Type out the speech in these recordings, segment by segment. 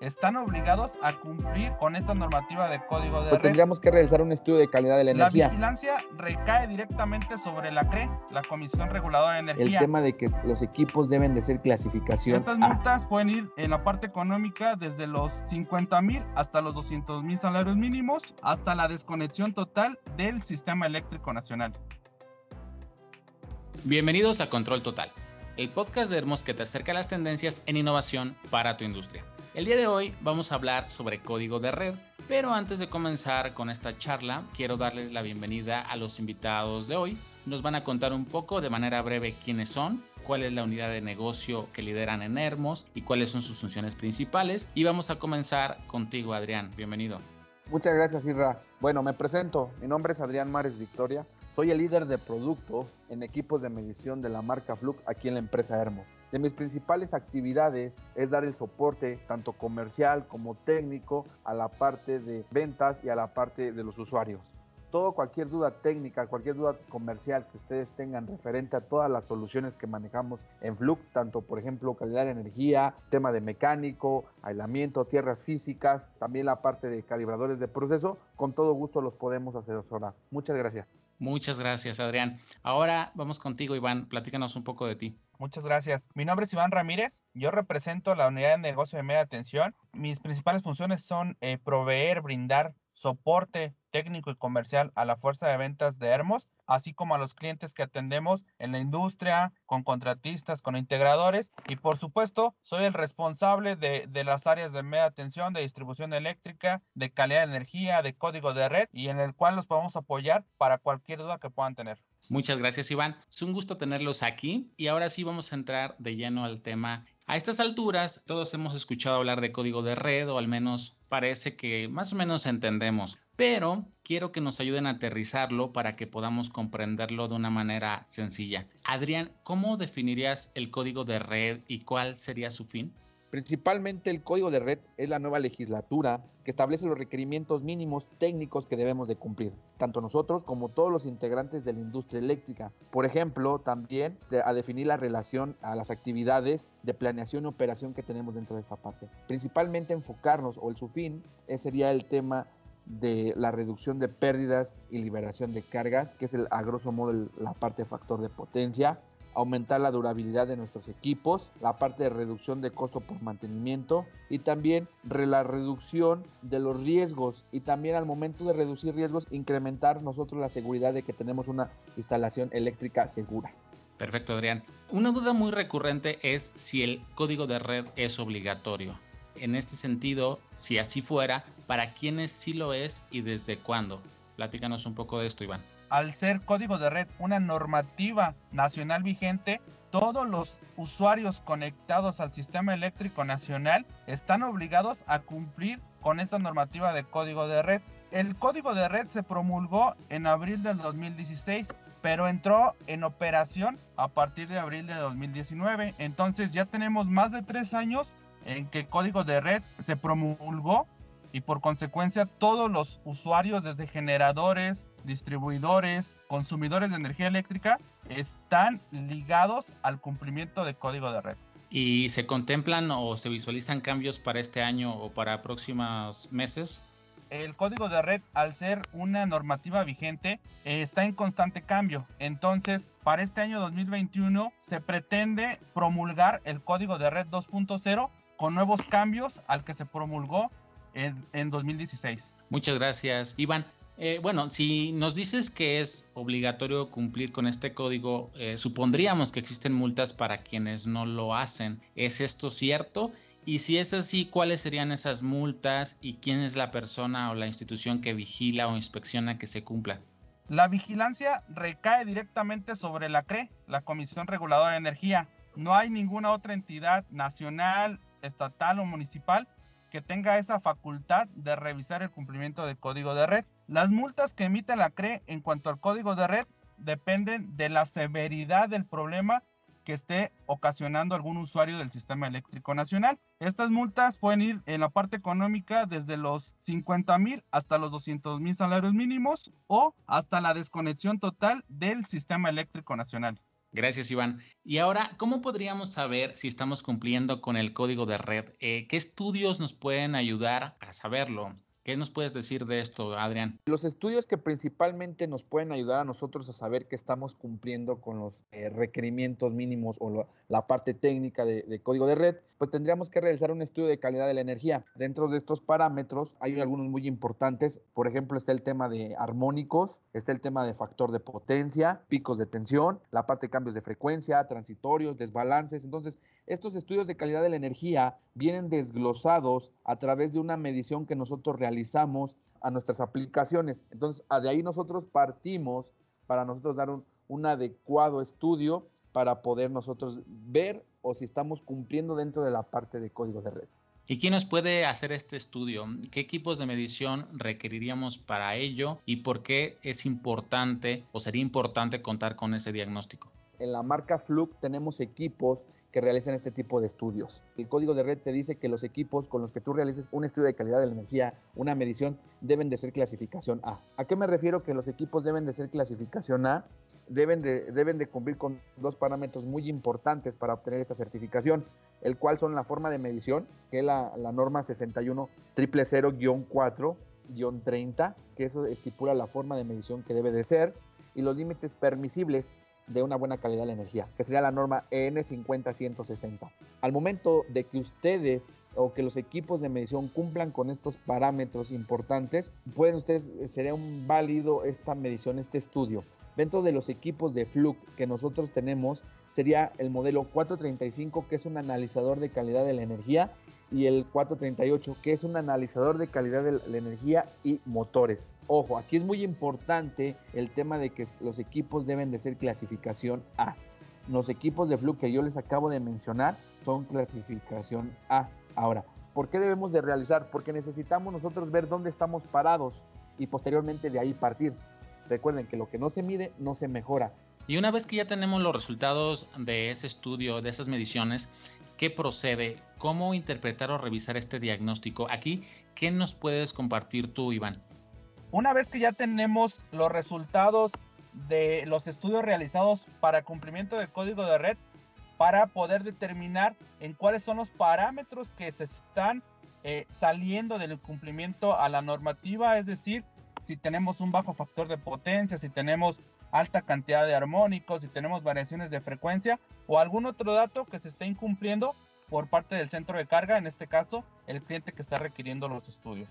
están obligados a cumplir con esta normativa de código de pues red. Tendríamos que realizar un estudio de calidad de la energía. La vigilancia recae directamente sobre la CRE, la Comisión Reguladora de Energía. El tema de que los equipos deben de ser clasificación. Estas multas pueden ir en la parte económica desde los 50 mil hasta los 200 mil salarios mínimos, hasta la desconexión total del sistema eléctrico nacional. Bienvenidos a Control Total, el podcast de Hermos que te acerca a las tendencias en innovación para tu industria. El día de hoy vamos a hablar sobre código de red, pero antes de comenzar con esta charla, quiero darles la bienvenida a los invitados de hoy. Nos van a contar un poco de manera breve quiénes son, cuál es la unidad de negocio que lideran en Hermos y cuáles son sus funciones principales. Y vamos a comenzar contigo, Adrián. Bienvenido. Muchas gracias, Irra. Bueno, me presento. Mi nombre es Adrián Mares Victoria. Soy el líder de producto en equipos de medición de la marca Fluke aquí en la empresa Hermo. De mis principales actividades es dar el soporte tanto comercial como técnico a la parte de ventas y a la parte de los usuarios. Todo, cualquier duda técnica, cualquier duda comercial que ustedes tengan referente a todas las soluciones que manejamos en Fluke, tanto por ejemplo calidad de energía, tema de mecánico, aislamiento, tierras físicas, también la parte de calibradores de proceso, con todo gusto los podemos asesorar. Muchas gracias. Muchas gracias, Adrián. Ahora vamos contigo, Iván. Platícanos un poco de ti. Muchas gracias. Mi nombre es Iván Ramírez. Yo represento la unidad de negocio de media atención. Mis principales funciones son eh, proveer, brindar soporte técnico y comercial a la fuerza de ventas de Hermos, así como a los clientes que atendemos en la industria, con contratistas, con integradores y por supuesto soy el responsable de, las áreas de media atención, de distribución eléctrica, de calidad de energía, de código de red y en el cual los podemos apoyar para cualquier duda que puedan tener. Muchas gracias Iván, es un gusto tenerlos aquí y ahora sí vamos a entrar de lleno al tema a estas alturas, todos hemos escuchado hablar de código de red o al menos parece que más o menos entendemos, pero quiero que nos ayuden a aterrizarlo para que podamos comprenderlo de una manera sencilla. Adrián, ¿cómo definirías el código de red y cuál sería su fin? Principalmente el código de red es la nueva legislatura que establece los requerimientos mínimos técnicos que debemos de cumplir, tanto nosotros como todos los integrantes de la industria eléctrica. Por ejemplo, también a definir la relación a las actividades de planeación y operación que tenemos dentro de esta parte. Principalmente enfocarnos, o el su fin, sería el tema de la reducción de pérdidas y liberación de cargas, que es el, a grosso modo la parte factor de potencia, aumentar la durabilidad de nuestros equipos, la parte de reducción de costo por mantenimiento y también la reducción de los riesgos y también al momento de reducir riesgos incrementar nosotros la seguridad de que tenemos una instalación eléctrica segura. Perfecto, Adrián. Una duda muy recurrente es si el código de red es obligatorio. En este sentido, si así fuera, ¿para quiénes sí lo es y desde cuándo? Platícanos un poco de esto, Iván al ser código de red una normativa nacional vigente, todos los usuarios conectados al sistema eléctrico nacional están obligados a cumplir con esta normativa de código de red. El código de red se promulgó en abril del 2016, pero entró en operación a partir de abril de 2019. Entonces ya tenemos más de tres años en que el código de red se promulgó y por consecuencia todos los usuarios desde generadores, distribuidores, consumidores de energía eléctrica están ligados al cumplimiento de código de red. ¿Y se contemplan o se visualizan cambios para este año o para próximos meses? El código de red, al ser una normativa vigente, está en constante cambio. Entonces, para este año 2021 se pretende promulgar el código de red 2.0 con nuevos cambios al que se promulgó en, en 2016. Muchas gracias, Iván. Eh, bueno, si nos dices que es obligatorio cumplir con este código, eh, supondríamos que existen multas para quienes no lo hacen. ¿Es esto cierto? Y si es así, ¿cuáles serían esas multas y quién es la persona o la institución que vigila o inspecciona que se cumpla? La vigilancia recae directamente sobre la CRE, la Comisión Reguladora de Energía. No hay ninguna otra entidad nacional, estatal o municipal que tenga esa facultad de revisar el cumplimiento del código de red. Las multas que emite la CRE en cuanto al código de red dependen de la severidad del problema que esté ocasionando algún usuario del sistema eléctrico nacional. Estas multas pueden ir en la parte económica desde los 50 mil hasta los 200 mil salarios mínimos o hasta la desconexión total del sistema eléctrico nacional. Gracias, Iván. Y ahora, ¿cómo podríamos saber si estamos cumpliendo con el código de red? Eh, ¿Qué estudios nos pueden ayudar a saberlo? ¿Qué nos puedes decir de esto, Adrián? Los estudios que principalmente nos pueden ayudar a nosotros a saber que estamos cumpliendo con los eh, requerimientos mínimos o la parte técnica de, código de red, pues tendríamos que realizar un estudio de calidad de la energía. Dentro de estos parámetros hay algunos muy importantes. Por ejemplo, está el tema de armónicos, está el tema de factor de potencia, picos de tensión, la parte de cambios de frecuencia, transitorios, desbalances. Entonces, estos estudios de calidad de la energía vienen desglosados a través de una medición que nosotros realizamos a nuestras aplicaciones. Entonces, de ahí nosotros partimos para nosotros dar un, adecuado estudio para poder nosotros ver o si estamos cumpliendo dentro de la parte de código de red. ¿Y quién nos puede hacer este estudio? ¿Qué equipos de medición requeriríamos para ello? ¿Y por qué es importante o sería importante contar con ese diagnóstico? En la marca Fluke tenemos equipos que realizan este tipo de estudios. El código de red te dice que los equipos con los que tú realices un estudio de calidad de la energía, una medición, deben de ser clasificación A. ¿A qué me refiero que los equipos deben de ser clasificación A? Deben de, deben de cumplir con dos parámetros muy importantes para obtener esta certificación, el cual son la forma de medición, que es la, la norma 61000-4-30, que eso estipula la forma de medición que debe de ser, y los límites permisibles, de una buena calidad de la energía, que sería la norma EN50160. Al momento de que ustedes o que los equipos de medición cumplan con estos parámetros importantes, pueden ustedes, eh, sería un válido esta medición, este estudio. Dentro de los equipos de Fluke que nosotros tenemos, sería el modelo 435, que es un analizador de calidad de la energía, y el 438, que es un analizador de calidad de la energía y motores. Ojo, aquí es muy importante el tema de que los equipos deben de ser clasificación A. Los equipos de Fluke que yo les acabo de mencionar son clasificación A. Ahora, ¿por qué debemos de realizar? Porque necesitamos nosotros ver dónde estamos parados y posteriormente de ahí partir. Recuerden que lo que no se mide no se mejora. Y una vez que ya tenemos los resultados de ese estudio, de esas mediciones, ¿qué procede? ¿Cómo interpretar o revisar este diagnóstico? Aquí, ¿qué nos puedes compartir tú, Iván? Una vez que ya tenemos los resultados de los estudios realizados para cumplimiento del código de red, para poder determinar en cuáles son los parámetros que se están eh, saliendo del cumplimiento a la normativa, es decir, si tenemos un bajo factor de potencia, si tenemos alta cantidad de armónicos, si tenemos variaciones de frecuencia o algún otro dato que se esté incumpliendo por parte del centro de carga, en este caso el cliente que está requiriendo los estudios.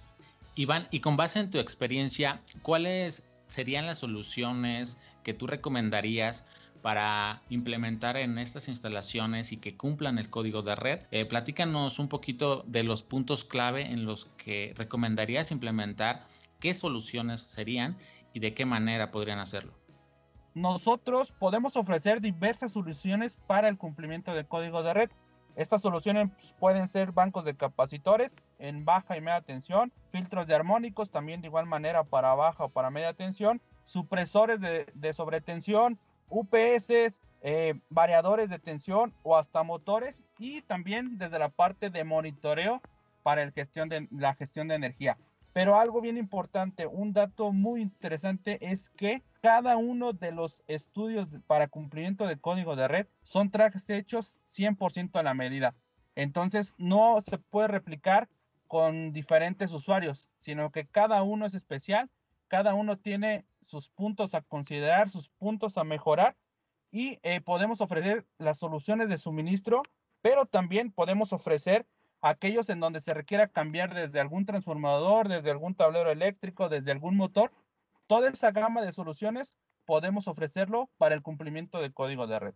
Iván, y con base en tu experiencia, ¿cuáles serían las soluciones que tú recomendarías para implementar en estas instalaciones y que cumplan el código de red. Eh, platícanos un poquito de los puntos clave en los que recomendarías implementar, qué soluciones serían y de qué manera podrían hacerlo nosotros podemos ofrecer diversas soluciones para el cumplimiento del código de red. Estas soluciones pueden ser bancos de capacitores en baja y media tensión, filtros de armónicos también de igual manera para baja o para media tensión, supresores de, sobretensión, UPS, eh, variadores de tensión o hasta motores y también desde la parte de monitoreo para de, la gestión de energía. Pero algo bien importante, un dato muy interesante es que cada uno de los estudios para cumplimiento de código de red son trajes hechos 100% a la medida. Entonces no se puede replicar con diferentes usuarios, sino que cada uno es especial, cada uno tiene sus puntos a considerar, sus puntos a mejorar y eh, podemos ofrecer las soluciones de suministro, pero también podemos ofrecer aquellos en donde se requiera cambiar desde algún transformador, desde algún tablero eléctrico, desde algún motor, toda esa gama de soluciones podemos ofrecerlo para el cumplimiento del código de red.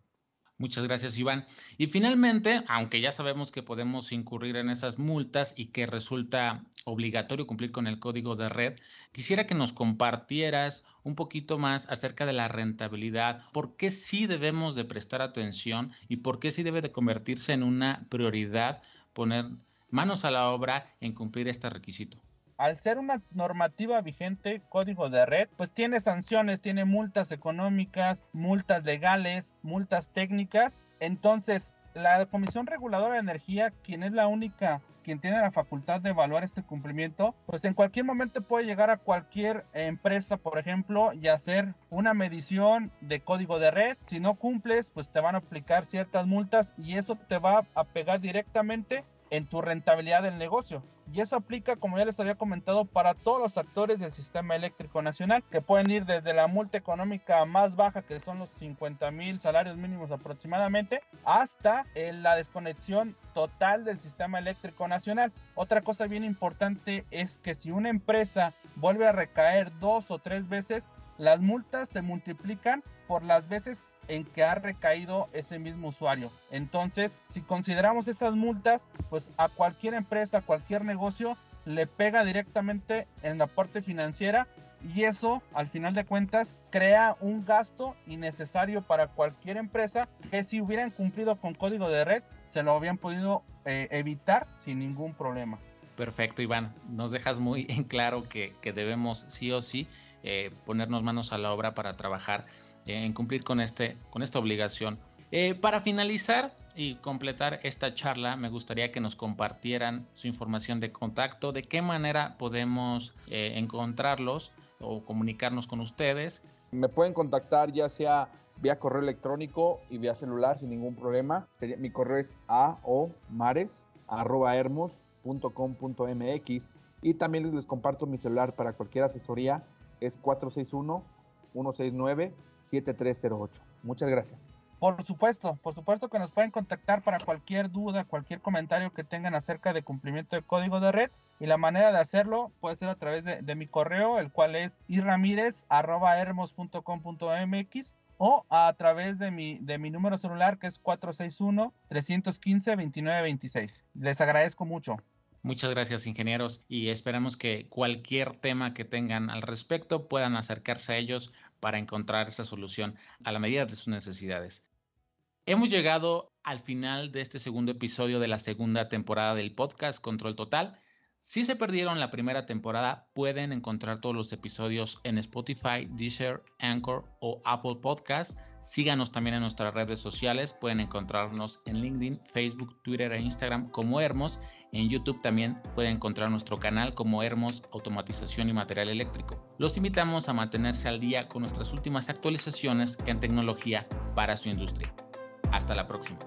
Muchas gracias, Iván. Y finalmente, aunque ya sabemos que podemos incurrir en esas multas y que resulta obligatorio cumplir con el código de red, quisiera que nos compartieras un poquito más acerca de la rentabilidad, por qué sí debemos de prestar atención y por qué sí debe de convertirse en una prioridad poner manos a la obra en cumplir este requisito. Al ser una normativa vigente, código de red, pues tiene sanciones, tiene multas económicas, multas legales, multas técnicas. Entonces, la Comisión Reguladora de Energía, quien es la única quien tiene la facultad de evaluar este cumplimiento, pues en cualquier momento puede llegar a cualquier empresa, por ejemplo, y hacer una medición de código de red. Si no cumples, pues te van a aplicar ciertas multas y eso te va a pegar directamente en tu rentabilidad del negocio. Y eso aplica, como ya les había comentado, para todos los actores del sistema eléctrico nacional, que pueden ir desde la multa económica más baja, que son los 50 mil salarios mínimos aproximadamente, hasta eh, la desconexión total del sistema eléctrico nacional. Otra cosa bien importante es que si una empresa vuelve a recaer dos o tres veces, las multas se multiplican por las veces en que ha recaído ese mismo usuario. Entonces, si consideramos esas multas, pues a cualquier empresa, a cualquier negocio, le pega directamente en la parte financiera y eso, al final de cuentas, crea un gasto innecesario para cualquier empresa que si hubieran cumplido con código de red, se lo habían podido eh, evitar sin ningún problema. Perfecto, Iván. Nos dejas muy en claro que, debemos sí o sí eh, ponernos manos a la obra para trabajar en cumplir con, este, con esta obligación. Eh, para finalizar y completar esta charla, me gustaría que nos compartieran su información de contacto, de qué manera podemos eh, encontrarlos o comunicarnos con ustedes. Me pueden contactar ya sea vía correo electrónico y vía celular sin ningún problema. Mi correo es aomares.com.mx y también les comparto mi celular para cualquier asesoría. Es 461 169 7308. Muchas gracias. Por supuesto, por supuesto que nos pueden contactar para cualquier duda, cualquier comentario que tengan acerca de cumplimiento de código de red. Y la manera de hacerlo puede ser a través de, mi correo, el cual es irramirez.hermos.com.mx o a través de mi, de mi número celular que es 461-315-2926. Les agradezco mucho. Muchas gracias ingenieros y esperamos que cualquier tema que tengan al respecto puedan acercarse a ellos para encontrar esa solución a la medida de sus necesidades. Hemos llegado al final de este segundo episodio de la segunda temporada del podcast Control Total. Si se perdieron la primera temporada, pueden encontrar todos los episodios en Spotify, Deezer, Anchor o Apple Podcast. Síganos también en nuestras redes sociales. Pueden encontrarnos en LinkedIn, Facebook, Twitter e Instagram como Hermos. En YouTube también pueden encontrar nuestro canal como Hermos Automatización y Material Eléctrico. Los invitamos a mantenerse al día con nuestras últimas actualizaciones en tecnología para su industria. Hasta la próxima.